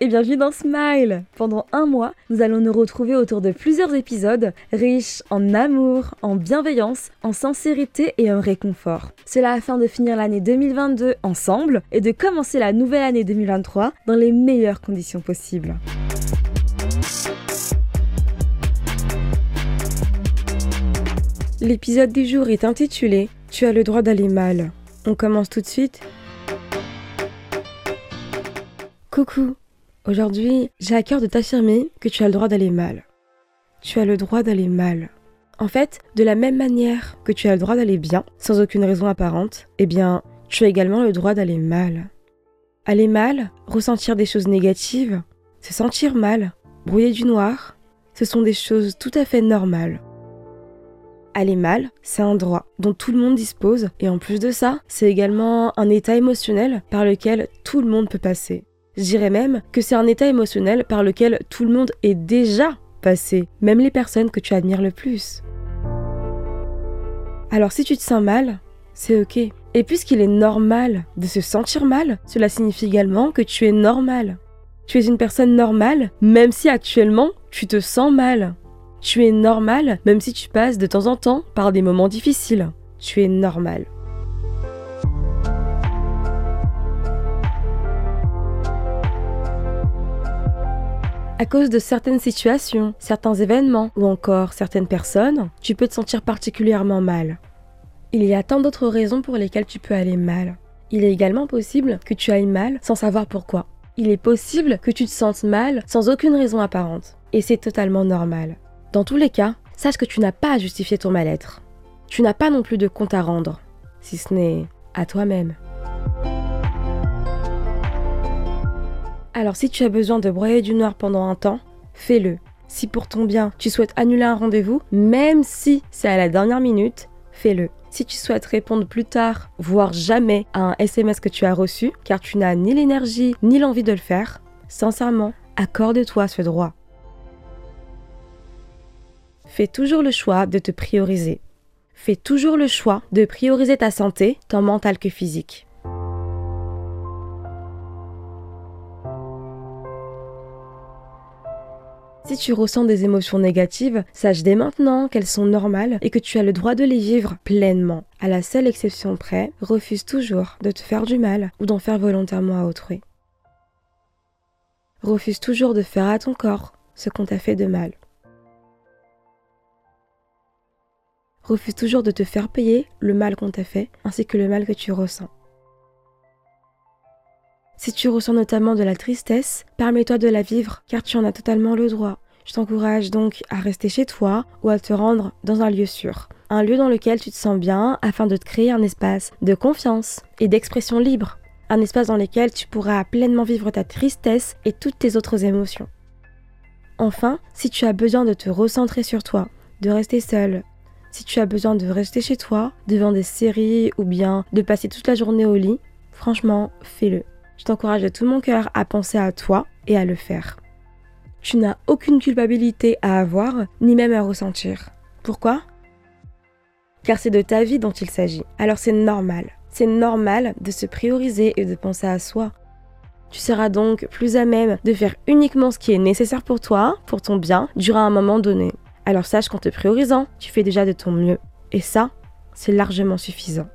et bienvenue dans Smile Pendant un mois, nous allons nous retrouver autour de plusieurs épisodes riches en amour, en bienveillance, en sincérité et en réconfort. Cela afin de finir l'année 2022 ensemble et de commencer la nouvelle année 2023 dans les meilleures conditions possibles. L'épisode du jour est intitulé Tu as le droit d'aller mal. On commence tout de suite Coucou Aujourd'hui, j'ai à cœur de t'affirmer que tu as le droit d'aller mal. Tu as le droit d'aller mal. En fait, de la même manière que tu as le droit d'aller bien, sans aucune raison apparente, eh bien, tu as également le droit d'aller mal. Aller mal, ressentir des choses négatives, se sentir mal, brouiller du noir, ce sont des choses tout à fait normales. Aller mal, c'est un droit dont tout le monde dispose, et en plus de ça, c'est également un état émotionnel par lequel tout le monde peut passer. Je dirais même que c'est un état émotionnel par lequel tout le monde est déjà passé, même les personnes que tu admires le plus. Alors si tu te sens mal, c'est ok. Et puisqu'il est normal de se sentir mal, cela signifie également que tu es normal. Tu es une personne normale, même si actuellement tu te sens mal. Tu es normal, même si tu passes de temps en temps par des moments difficiles. Tu es normal. À cause de certaines situations, certains événements ou encore certaines personnes, tu peux te sentir particulièrement mal. Il y a tant d'autres raisons pour lesquelles tu peux aller mal. Il est également possible que tu ailles mal sans savoir pourquoi. Il est possible que tu te sentes mal sans aucune raison apparente. Et c'est totalement normal. Dans tous les cas, sache que tu n'as pas à justifier ton mal-être. Tu n'as pas non plus de compte à rendre, si ce n'est à toi-même. Alors si tu as besoin de broyer du noir pendant un temps, fais-le. Si pour ton bien, tu souhaites annuler un rendez-vous, même si c'est à la dernière minute, fais-le. Si tu souhaites répondre plus tard, voire jamais, à un SMS que tu as reçu, car tu n'as ni l'énergie ni l'envie de le faire, sincèrement, accorde-toi ce droit. Fais toujours le choix de te prioriser. Fais toujours le choix de prioriser ta santé, tant mentale que physique. Si tu ressens des émotions négatives, sache dès maintenant qu'elles sont normales et que tu as le droit de les vivre pleinement. À la seule exception près, refuse toujours de te faire du mal ou d'en faire volontairement à autrui. Refuse toujours de faire à ton corps ce qu'on t'a fait de mal. Refuse toujours de te faire payer le mal qu'on t'a fait ainsi que le mal que tu ressens. Si tu ressens notamment de la tristesse, permets-toi de la vivre car tu en as totalement le droit. Je t'encourage donc à rester chez toi ou à te rendre dans un lieu sûr. Un lieu dans lequel tu te sens bien afin de te créer un espace de confiance et d'expression libre. Un espace dans lequel tu pourras pleinement vivre ta tristesse et toutes tes autres émotions. Enfin, si tu as besoin de te recentrer sur toi, de rester seul, si tu as besoin de rester chez toi, devant des séries ou bien de passer toute la journée au lit, franchement, fais-le. Je t'encourage de tout mon cœur à penser à toi et à le faire. Tu n'as aucune culpabilité à avoir, ni même à ressentir. Pourquoi? Car c'est de ta vie dont il s'agit. Alors c'est normal. C'est normal de se prioriser et de penser à soi. Tu seras donc plus à même de faire uniquement ce qui est nécessaire pour toi, pour ton bien, durant un moment donné. Alors sache qu'en te priorisant, tu fais déjà de ton mieux. Et ça, c'est largement suffisant.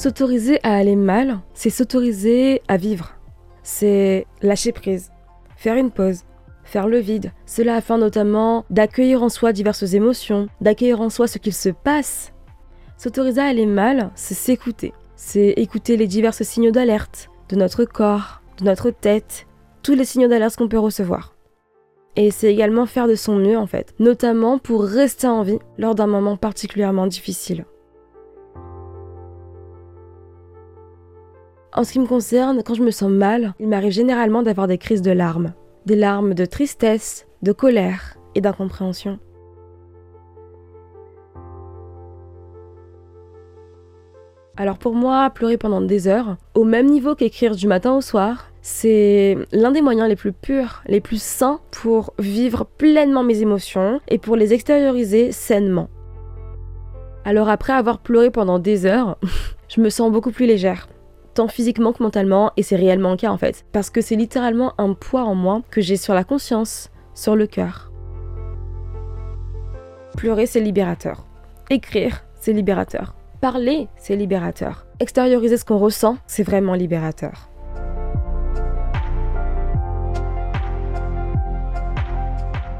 S'autoriser à aller mal, c'est s'autoriser à vivre. C'est lâcher prise, faire une pause, faire le vide. Cela afin notamment d'accueillir en soi diverses émotions, d'accueillir en soi ce qu'il se passe. S'autoriser à aller mal, c'est s'écouter. C'est écouter les divers signaux d'alerte de notre corps, de notre tête, tous les signaux d'alerte qu'on peut recevoir. Et c'est également faire de son mieux en fait, notamment pour rester en vie lors d'un moment particulièrement difficile. En ce qui me concerne, quand je me sens mal, il m'arrive généralement d'avoir des crises de larmes. Des larmes de tristesse, de colère et d'incompréhension. Alors pour moi, pleurer pendant des heures, au même niveau qu'écrire du matin au soir, c'est l'un des moyens les plus purs, les plus sains pour vivre pleinement mes émotions et pour les extérioriser sainement. Alors après avoir pleuré pendant des heures, je me sens beaucoup plus légère, tant physiquement que mentalement, et c'est réellement le cas en fait, parce que c'est littéralement un poids en moi que j'ai sur la conscience, sur le cœur. Pleurer, c'est libérateur. Écrire, c'est libérateur. Parler, c'est libérateur. Extérioriser ce qu'on ressent, c'est vraiment libérateur.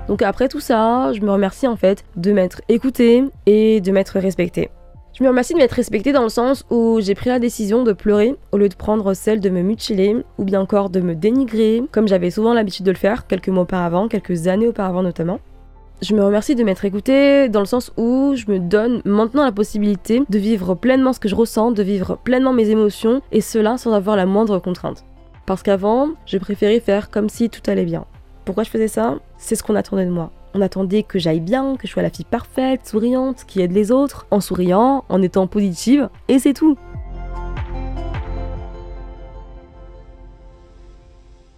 Donc après tout ça, je me remercie en fait de m'être écoutée et de m'être respectée. Je me remercie de m'être respectée dans le sens où j'ai pris la décision de pleurer au lieu de prendre celle de me mutiler ou bien encore de me dénigrer, comme j'avais souvent l'habitude de le faire quelques mois auparavant, quelques années auparavant notamment. Je me remercie de m'être écoutée dans le sens où je me donne maintenant la possibilité de vivre pleinement ce que je ressens, de vivre pleinement mes émotions et cela sans avoir la moindre contrainte. Parce qu'avant, je préférais faire comme si tout allait bien. Pourquoi je faisais ça? C'est ce qu'on attendait de moi. On attendait que j'aille bien, que je sois la fille parfaite, souriante, qui aide les autres, en souriant, en étant positive, et c'est tout.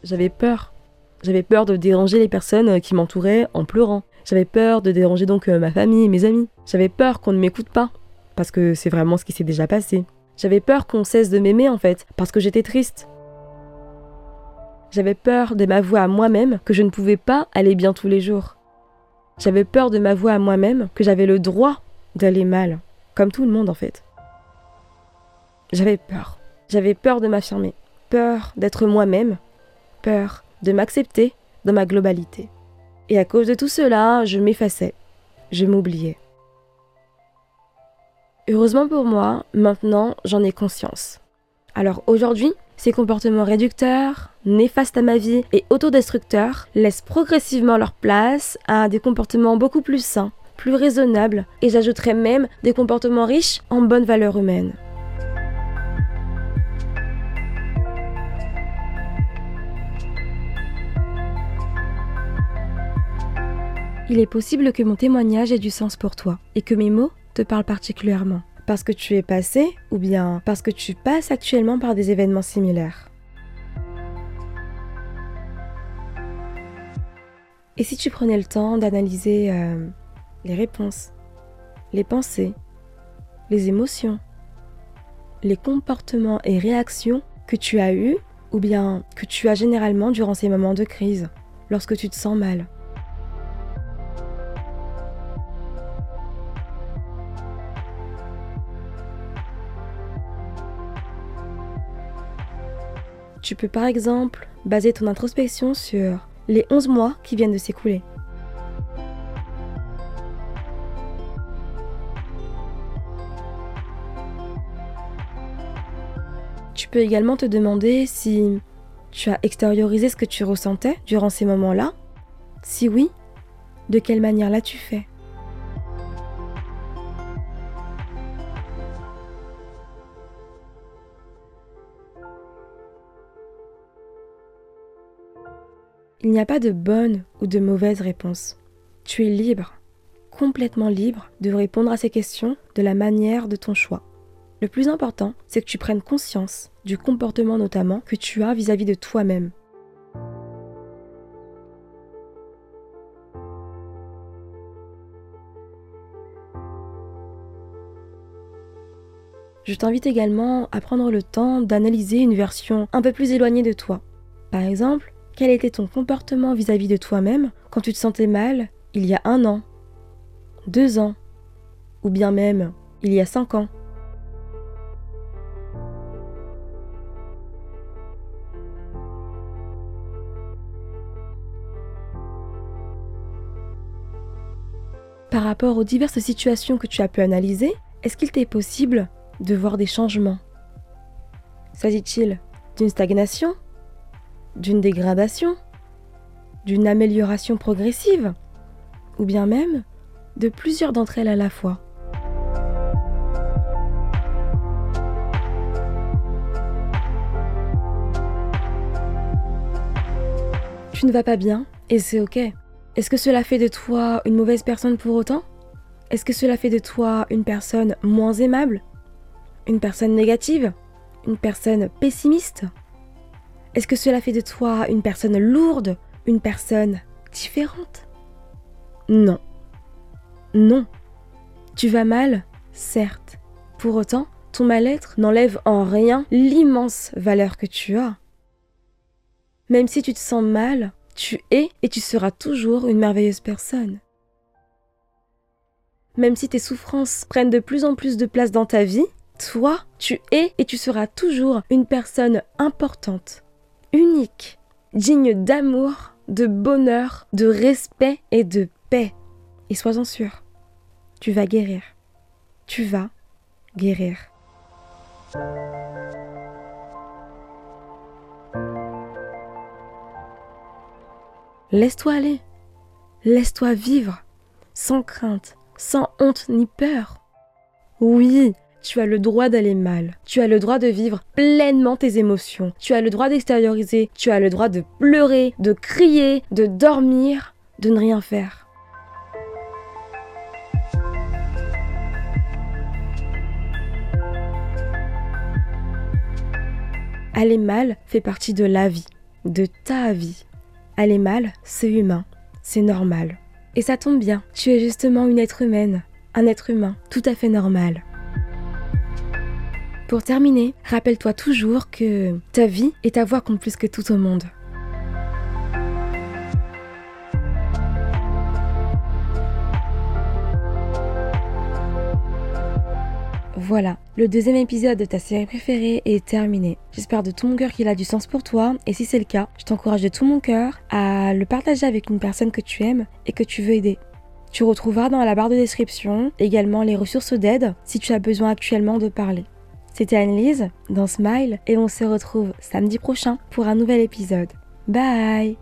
J'avais peur. J'avais peur de déranger les personnes qui m'entouraient en pleurant. J'avais peur de déranger donc euh, ma famille mes amis. J'avais peur qu'on ne m'écoute pas, parce que c'est vraiment ce qui s'est déjà passé. J'avais peur qu'on cesse de m'aimer en fait, parce que j'étais triste. J'avais peur de m'avouer à moi-même que je ne pouvais pas aller bien tous les jours. J'avais peur de m'avouer à moi-même que j'avais le droit d'aller mal, comme tout le monde en fait. J'avais peur. J'avais peur de m'affirmer, peur d'être moi-même, peur de m'accepter dans ma globalité. Et à cause de tout cela, je m'effaçais, je m'oubliais. Heureusement pour moi, maintenant j'en ai conscience. Alors aujourd'hui, ces comportements réducteurs, néfastes à ma vie et autodestructeurs laissent progressivement leur place à des comportements beaucoup plus sains, plus raisonnables et j'ajouterais même des comportements riches en bonnes valeurs humaines. Il est possible que mon témoignage ait du sens pour toi et que mes mots te parlent particulièrement parce que tu es passé ou bien parce que tu passes actuellement par des événements similaires. Et si tu prenais le temps d'analyser euh, les réponses, les pensées, les émotions, les comportements et réactions que tu as eus ou bien que tu as généralement durant ces moments de crise, lorsque tu te sens mal Tu peux par exemple baser ton introspection sur les 11 mois qui viennent de s'écouler. Tu peux également te demander si tu as extériorisé ce que tu ressentais durant ces moments-là. Si oui, de quelle manière l'as-tu fait? Il n'y a pas de bonne ou de mauvaise réponse. Tu es libre, complètement libre de répondre à ces questions de la manière de ton choix. Le plus important, c'est que tu prennes conscience du comportement notamment que tu as vis-à-vis de toi-même. Je t'invite également à prendre le temps d'analyser une version un peu plus éloignée de toi. Par exemple, quel était ton comportement vis-à-vis de toi-même quand tu te sentais mal il y a un an, deux ans, ou bien même il y a cinq ans? Par rapport aux diverses situations que tu as pu analyser, est-ce qu'il t'est possible de voir des changements? S'agit-il d'une stagnation d'une dégradation, d'une amélioration progressive, ou bien même de plusieurs d'entre elles à la fois. Tu ne vas pas bien et c'est ok. Est-ce que cela fait de toi une mauvaise personne pour autant? Est-ce que cela fait de toi une personne moins aimable? Une personne négative? Une personne pessimiste? Est-ce que cela fait de toi une personne lourde, une personne différente? Non. Non. Tu vas mal Certes. Pour autant, ton mal-être n'enlève en rien l'immense valeur que tu as. Même si tu te sens mal, tu es et tu seras toujours une merveilleuse personne. Même si tes souffrances prennent de plus en plus de place dans ta vie, toi, tu es et tu seras toujours une personne importante, unique, digne d'amour, de bonheur, de respect et de paix. Et sois-en sûr, tu vas guérir. Tu vas guérir. Laisse-toi aller. Laisse-toi vivre, sans crainte, sans honte ni peur. Oui, tu as le droit d'aller mal. Tu as le droit de vivre pleinement tes émotions. Tu as le droit d'extérioriser. Tu as le droit de pleurer, de crier, de dormir, de ne rien faire. Aller mal fait partie de la vie, de ta vie. Aller mal, c'est humain, c'est normal. Et ça tombe bien, tu es justement une être humaine, un être humain tout à fait normal. Pour terminer, rappelle-toi toujours que ta vie et ta voix comptent plus que tout au monde. Voilà, le deuxième épisode de ta série préférée est terminé. J'espère de tout mon cœur qu'il a du sens pour toi et si c'est le cas, je t'encourage de tout mon cœur à le partager avec une personne que tu aimes et que tu veux aider. Tu retrouveras dans la barre de description également les ressources d'aide si tu as besoin actuellement de parler. C'était Anne-Lise dans Smile et on se retrouve samedi prochain pour un nouvel épisode. Bye